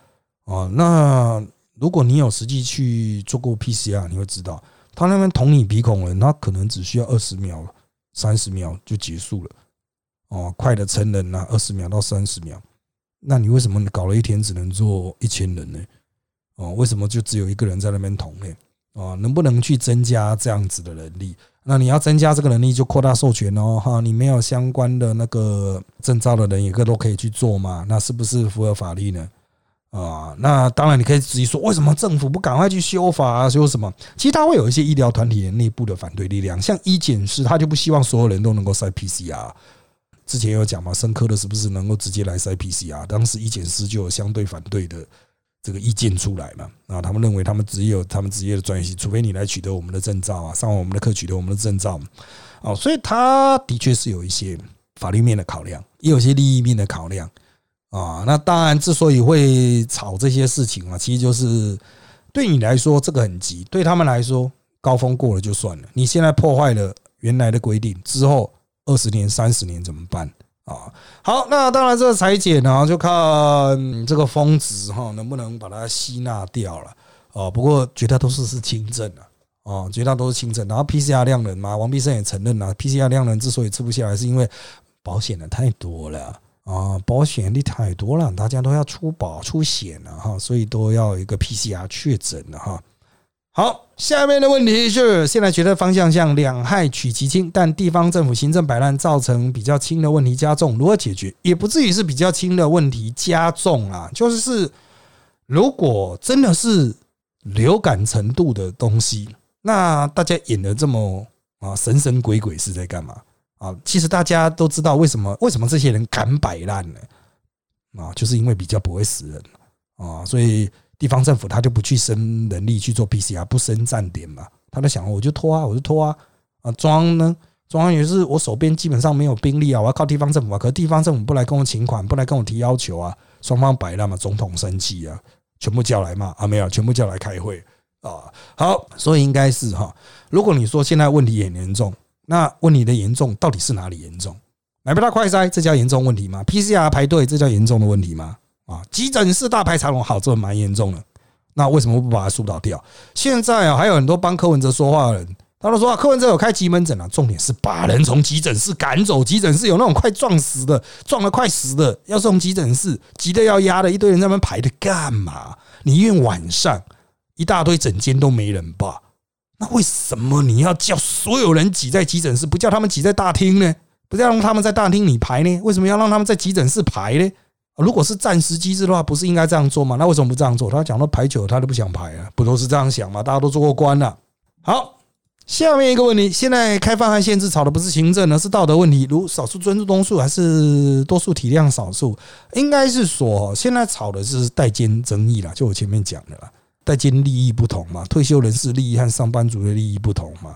哦。那如果你有实际去做过 PCR，你会知道，他那边捅你鼻孔了，他可能只需要二十秒。三十秒就结束了，哦，快的成人呐，二十秒到三十秒。那你为什么搞了一天只能做一千人呢？哦，为什么就只有一个人在那边捅呢？哦，能不能去增加这样子的能力？那你要增加这个能力，就扩大授权哦，哈，你没有相关的那个证照的人，一个都可以去做嘛？那是不是符合法律呢？啊，那当然，你可以质疑说，为什么政府不赶快去修法啊？修什么？其实他会有一些医疗团体的内部的反对力量，像医检师，他就不希望所有人都能够塞 PCR。之前有讲嘛，生科的是不是能够直接来塞 PCR？当时医检师就有相对反对的这个意见出来嘛。啊，他们认为他们只有他们职业的专业性，除非你来取得我们的证照啊，上完我们的课取得我们的证照。哦，所以他的确是有一些法律面的考量，也有一些利益面的考量。啊，那当然，之所以会吵这些事情啊，其实就是对你来说这个很急，对他们来说高峰过了就算了。你现在破坏了原来的规定之后，二十年、三十年怎么办啊？好，那当然这个裁剪呢，就看这个峰值哈，能不能把它吸纳掉了啊？不过绝大多数是轻症啊，哦，绝大多数轻症。然后 PCR 量能嘛，王必胜也承认了，PCR 量能之所以吃不下来，是因为保险的太多了。啊，保险的太多了，大家都要出保出险了哈，所以都要一个 PCR 确诊了哈。好，下面的问题是，现在觉得方向像两害取其轻，但地方政府行政摆烂，造成比较轻的问题加重，如何解决？也不至于是比较轻的问题加重啊，就是，如果真的是流感程度的东西，那大家演的这么啊神神鬼鬼是在干嘛？啊，其实大家都知道为什么为什么这些人敢摆烂呢？啊，就是因为比较不会死人啊，所以地方政府他就不去生人力去做 PCR，不生站点嘛。他在想，我就拖啊，我就拖啊。啊，装呢，中央也是我手边基本上没有兵力啊，我要靠地方政府啊。可是地方政府不来跟我请款，不来跟我提要求啊，双方摆烂嘛，总统生气啊，全部叫来嘛，啊没有，全部叫来开会啊。好，所以应该是哈，如果你说现在问题很严重。那问你的严重到底是哪里严重？买不到快筛，这叫严重问题吗？PCR 排队，这叫严重的问题吗？啊，急诊室大排长龙，好，这蛮严重的。那为什么不把它疏导掉？现在啊，还有很多帮柯文哲说话的人，他都说啊，柯文哲有开急门诊啊，重点是把人从急诊室赶走。急诊室有那种快撞死的，撞了快死的，要送急诊室，急的要压的，一堆人在那边排的干嘛？你医院晚上一大堆诊间都没人吧？那为什么你要叫所有人挤在急诊室，不叫他们挤在大厅呢？不要让他们在大厅里排呢？为什么要让他们在急诊室排呢？如果是暂时机制的话，不是应该这样做吗？那为什么不这样做？他讲到排久，他都不想排啊，不都是这样想吗？大家都做过官了。好，下面一个问题：现在开放和限制吵的不是行政，而是道德问题。如少数尊重多数，还是多数体谅少数？应该是说，现在吵的是代间争议了。就我前面讲的了。代间利益不同嘛，退休人士利益和上班族的利益不同嘛，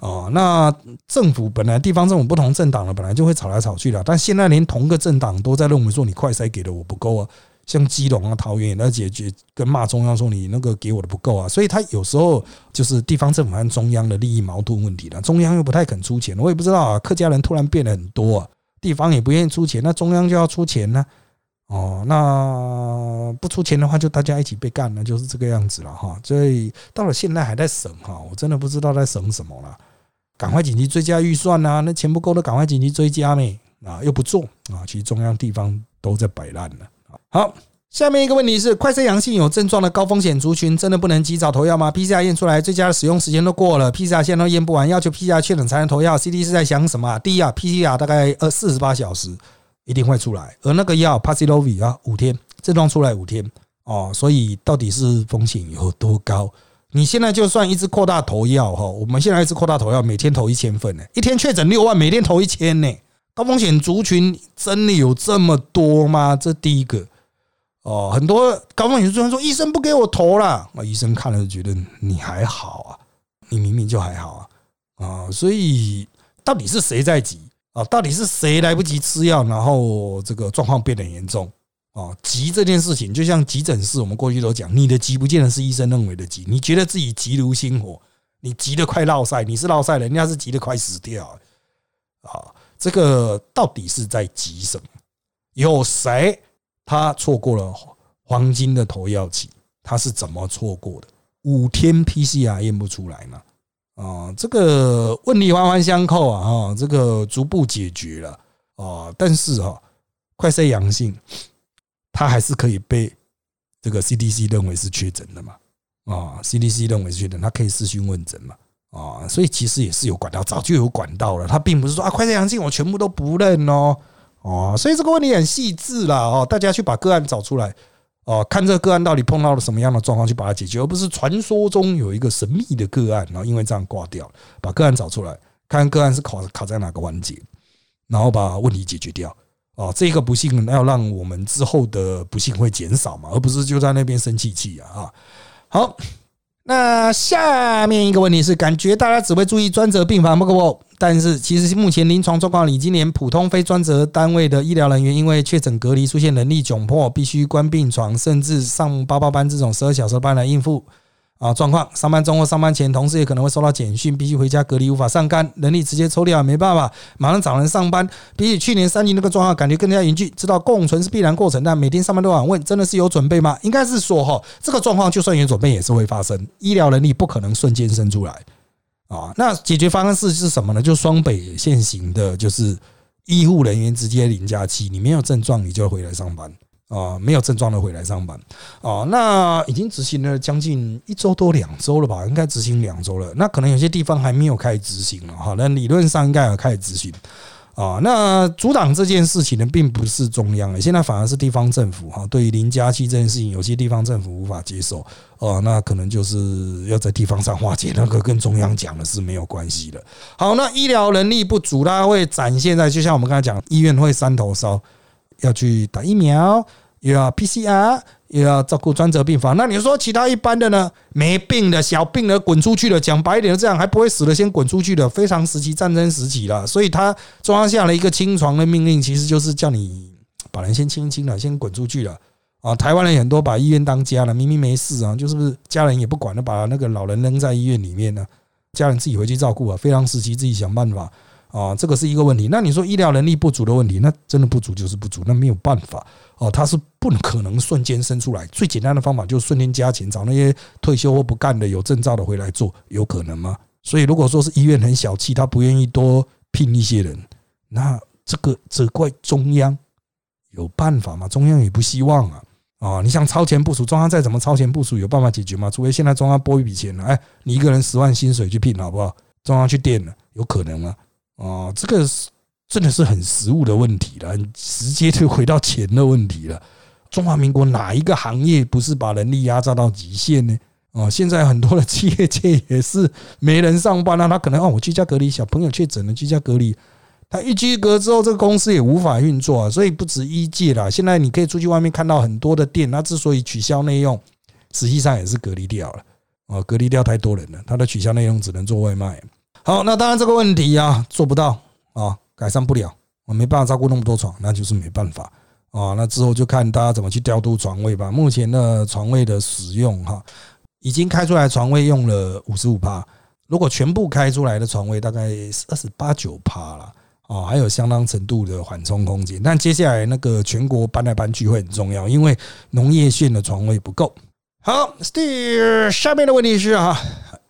哦，那政府本来地方政府不同政党的本来就会吵来吵去的，但现在连同个政党都在认为说你快筛给的我不够啊，像基隆啊、桃园也在解决跟骂中央说你那个给我的不够啊，所以他有时候就是地方政府和中央的利益矛盾问题了，中央又不太肯出钱，我也不知道啊，客家人突然变得很多，啊，地方也不愿意出钱，那中央就要出钱呢。哦，那不出钱的话，就大家一起被干了，就是这个样子了哈。所以到了现在还在省哈，我真的不知道在省什么了。赶快紧急追加预算呐，那钱不够的赶快紧急追加呢啊，又不做啊，其实中央地方都在摆烂了。好，下面一个问题是：快测阳性有症状的高风险族群，真的不能及早投药吗？PCR 验出来，最佳的使用时间都过了，PCR 现在都验不完，要求 PCR 确诊才能投药，CD 是在想什么？第一啊，PCR 大概二四十八小时。一定会出来，而那个药 p a x l o v i 啊，五天症状出来五天哦，所以到底是风险有多高？你现在就算一直扩大投药哈，我们现在一直扩大投药，每天投一千份呢，一天确诊六万，每天投一千呢，高风险族群真的有这么多吗？这第一个哦，很多高风险族群说医生不给我投了，啊，医生看了就觉得你还好啊，你明明就还好啊啊，所以。到底是谁在急啊？到底是谁来不及吃药，然后这个状况变得严重啊？急这件事情，就像急诊室，我们过去都讲，你的急不见得是医生认为的急，你觉得自己急如星火，你急得快落塞，你是落塞，人家是急得快死掉啊！这个到底是在急什么？有谁他错过了黄金的投药期？他是怎么错过的？五天 PCR 验不出来嘛？啊，这个问题环环相扣啊！哈，这个逐步解决了啊，但是哈，快筛阳性，他还是可以被这个 CDC 认为是确诊的嘛？啊，CDC 认为是确诊，它可以视讯问诊嘛？啊，所以其实也是有管道，早就有管道了。他并不是说啊，快筛阳性我全部都不认哦，哦，所以这个问题很细致了哦，大家去把个案找出来。哦，看这个个案到底碰到了什么样的状况，去把它解决，而不是传说中有一个神秘的个案，然后因为这样挂掉把个案找出来，看个案是卡卡在哪个环节，然后把问题解决掉。哦，这个不幸要让我们之后的不幸会减少嘛，而不是就在那边生气气啊啊！好。那下面一个问题是，感觉大家只会注意专责病房，不不，但是其实目前临床状况里，今年普通非专责单位的医疗人员因为确诊隔离，出现能力窘迫，必须关病床，甚至上八八班这种十二小时班来应付。啊，状况上班中或上班前，同事也可能会收到简讯，必须回家隔离，无法上班，能力直接抽掉，没办法，马上找人上班。比起去年三级那个状况，感觉更加严峻。知道共存是必然过程，但每天上班都想问，真的是有准备吗？应该是说，哈，这个状况就算有准备，也是会发生。医疗能力不可能瞬间生出来啊。那解决方案是是什么呢？就双北现行的，就是医护人员直接零假期，你没有症状，你就回来上班。啊，没有症状的回来上班啊，那已经执行了将近一周多两周了吧？应该执行两周了。那可能有些地方还没有开始执行了哈，那理论上应该要开始执行啊。那阻挡这件事情呢并不是中央，现在反而是地方政府哈。对于零加七这件事情，有些地方政府无法接受哦，那可能就是要在地方上化解，那个跟中央讲的是没有关系的。好，那医疗能力不足，大家会展现在就像我们刚才讲，医院会三头烧，要去打疫苗。又要 PCR，又要照顾专责病房。那你说其他一般的呢？没病的小病的滚出去了。讲白一点，这样还不会死的，先滚出去的。非常时期，战争时期了，所以他中央下了一个清床的命令，其实就是叫你把人先清一清了，先滚出去了。啊，台湾人很多把医院当家了，明明没事啊，就是不是家人也不管了，把那个老人扔在医院里面呢？家人自己回去照顾啊。非常时期自己想办法啊，这个是一个问题。那你说医疗能力不足的问题，那真的不足就是不足，那没有办法。哦，他是不可能瞬间生出来。最简单的方法就是瞬间加钱，找那些退休或不干的有证照的回来做，有可能吗？所以如果说是医院很小气，他不愿意多聘一些人，那这个责怪中央有办法吗？中央也不希望啊。啊，你想超前部署，中央再怎么超前部署，有办法解决吗？除非现在中央拨一笔钱了，哎，你一个人十万薪水去聘好不好？中央去垫了，有可能吗？哦这个是。真的是很实物的问题了，很直接就回到钱的问题了。中华民国哪一个行业不是把人力压榨到极限呢？哦，现在很多的企业界也是没人上班啊，他可能哦，我居家隔离，小朋友确诊了，居家隔离，他一居隔之后，这个公司也无法运作啊。所以不止一届了，现在你可以出去外面看到很多的店，那之所以取消内用，实际上也是隔离掉了哦，隔离掉太多人了，他的取消内容只能做外卖。好，那当然这个问题啊，做不到啊。改善不了，我没办法照顾那么多床，那就是没办法啊。那之后就看大家怎么去调度床位吧。目前的床位的使用哈，已经开出来床位用了五十五趴，如果全部开出来的床位大概二十八九趴了啊，还有相当程度的缓冲空间。但接下来那个全国搬来搬去会很重要，因为农业县的床位不够。好，Steve，下面的问题是啊。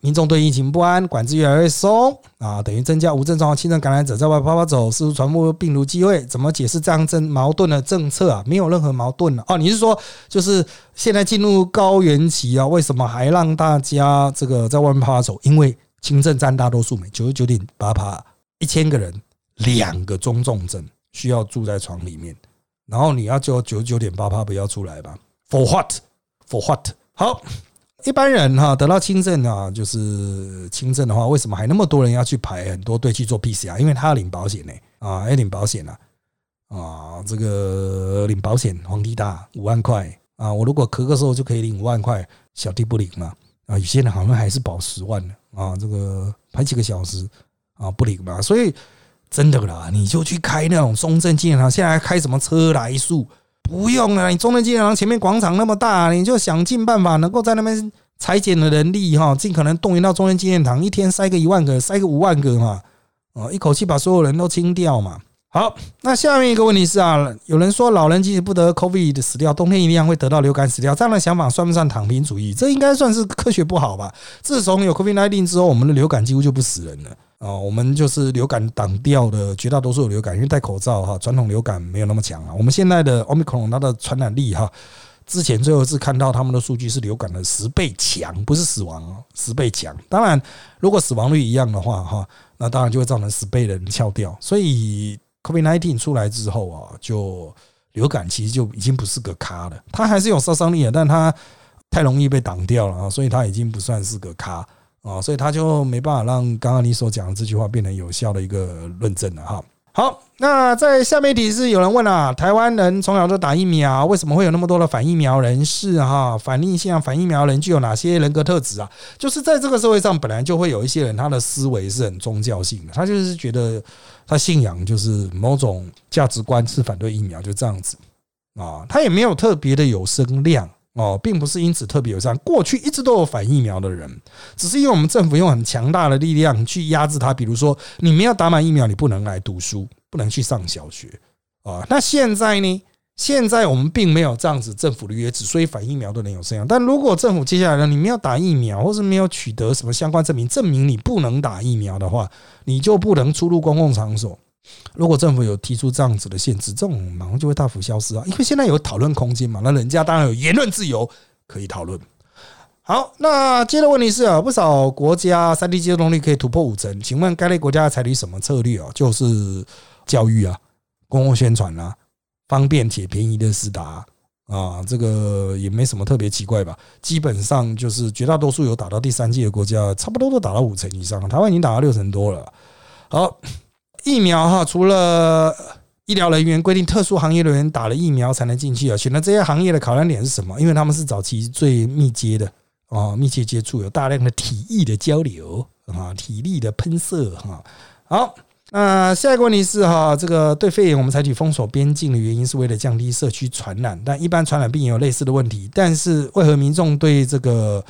民众对疫情不安，管制越来越松啊，等于增加无症状轻症感染者在外跑跑走，是传播病毒机会。怎么解释这样政矛盾的政策啊？没有任何矛盾了哦。你是说，就是现在进入高原期啊？为什么还让大家这个在外面跑跑走？因为轻症占大多数，每九十九点八趴，一千个人两个中重症需要住在床里面，然后你要就九十九点八趴不要出来吧？For what？For what？好。一般人哈得到轻症啊，就是轻症的话，为什么还那么多人要去排很多队去做 PCR？因为他要领保险呢啊，要领保险啊啊，这个领保险，皇帝大五万块啊，我如果咳个时候就可以领五万块，小弟不领嘛啊，有些人好像还是保十万的啊，这个排几个小时啊，不领嘛。所以真的啦，你就去开那种中正纪念堂，现在开什么车来速？不用了，你中正纪念堂前面广场那么大，你就想尽办法能够在那边裁减的人力哈，尽可能动员到中正纪念堂，一天塞个一万个，塞个五万个嘛，哦，一口气把所有人都清掉嘛。好，那下面一个问题是啊，有人说老人即使不得 COVID 的死掉，冬天一样会得到流感死掉，这样的想法算不算躺平主义？这应该算是科学不好吧？自从有 COVID nineteen 之后，我们的流感几乎就不死人了啊，我们就是流感挡掉的绝大多数流感，因为戴口罩哈，传统流感没有那么强啊。我们现在的 Omicron 它的传染力哈，之前最后一次看到他们的数据是流感的十倍强，不是死亡哦，十倍强。当然，如果死亡率一样的话哈，那当然就会造成十倍的人翘掉，所以。COVID-19 出来之后啊，就流感其实就已经不是个咖了，它还是有杀伤力的，但它太容易被挡掉了啊，所以它已经不算是个咖啊，所以他就没办法让刚刚你所讲的这句话变成有效的一个论证了哈。好，那在下面一题是有人问啊，台湾人从小都打疫苗，为什么会有那么多的反疫苗人士哈？反逆性反疫苗人具有哪些人格特质啊？就是在这个社会上本来就会有一些人，他的思维是很宗教性的，他就是觉得他信仰就是某种价值观是反对疫苗，就这样子啊，他也没有特别的有声量。哦，并不是因此特别友善。过去一直都有反疫苗的人，只是因为我们政府用很强大的力量去压制他。比如说，你没有打满疫苗，你不能来读书，不能去上小学啊。那现在呢？现在我们并没有这样子政府的约制，所以反疫苗的人有这样。但如果政府接下来呢，你没有打疫苗，或是没有取得什么相关证明，证明你不能打疫苗的话，你就不能出入公共场所。如果政府有提出这样子的限制，这种马上就会大幅消失啊！因为现在有讨论空间嘛，那人家当然有言论自由可以讨论。好，那接着问题是啊，不少国家三 D 接动力可以突破五成，请问该类国家采取什么策略啊？就是教育啊，公共宣传啊，方便且便宜的施打啊，这个也没什么特别奇怪吧？基本上就是绝大多数有打到第三季的国家，差不多都打到五成以上，台湾已经打到六成多了。好。疫苗哈，除了医疗人员规定特殊行业人员打了疫苗才能进去啊，选择这些行业的考量点是什么？因为他们是早期最密接的啊，密切接触，有大量的体液的交流啊，体力的喷射哈。好，那下一个问题是哈，这个对肺炎我们采取封锁边境的原因是为了降低社区传染，但一般传染病也有类似的问题，但是为何民众对这个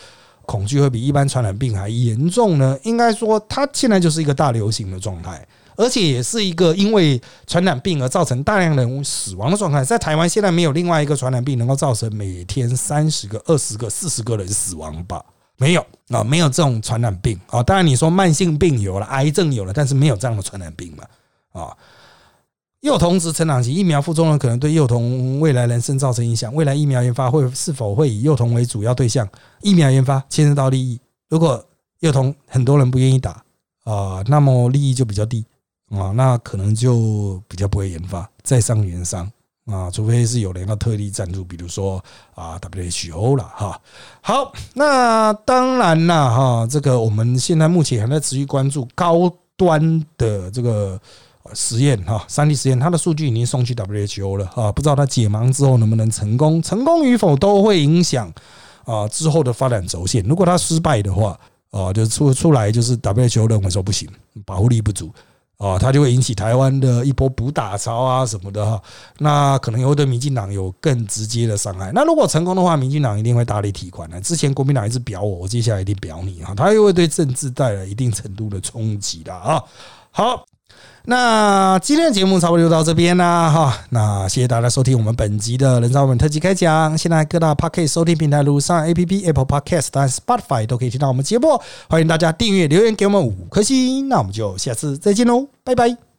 恐惧会比一般传染病还严重呢？应该说，它现在就是一个大流行的状态。而且也是一个因为传染病而造成大量人死亡的状态，在台湾现在没有另外一个传染病能够造成每天三十个、二十个、四十个人死亡吧？没有啊，没有这种传染病啊。当然你说慢性病有了，癌症有了，但是没有这样的传染病嘛？啊，幼童值成长期疫苗副作用可能对幼童未来人生造成影响，未来疫苗研发会是否会以幼童为主要对象？疫苗研发牵涉到利益，如果幼童很多人不愿意打啊，那么利益就比较低。啊，那可能就比较不会研发，在商言商啊，除非是有人要特地赞助，比如说啊 WHO 了哈。好，那当然了哈，这个我们现在目前还在持续关注高端的这个实验哈，三 D 实验，它的数据已经送去 WHO 了啊，不知道它解盲之后能不能成功，成功与否都会影响啊之后的发展轴线。如果它失败的话啊，就出出来就是 WHO 认为说不行，保护力不足。哦，他就会引起台湾的一波补打潮啊什么的哈，那可能也会对民进党有更直接的伤害。那如果成功的话，民进党一定会大力提款的。之前国民党一直表我，我接下来一定表你啊，他又会对政治带来一定程度的冲击的啊。好。那今天的节目差不多就到这边啦，哈。那谢谢大家收听我们本集的人造本特辑开讲。现在各大 Podcast 收听平台，如上 A P P、Apple Podcast、但 Spotify 都可以听到我们节目。欢迎大家订阅、留言给我们五颗星。那我们就下次再见喽，拜拜。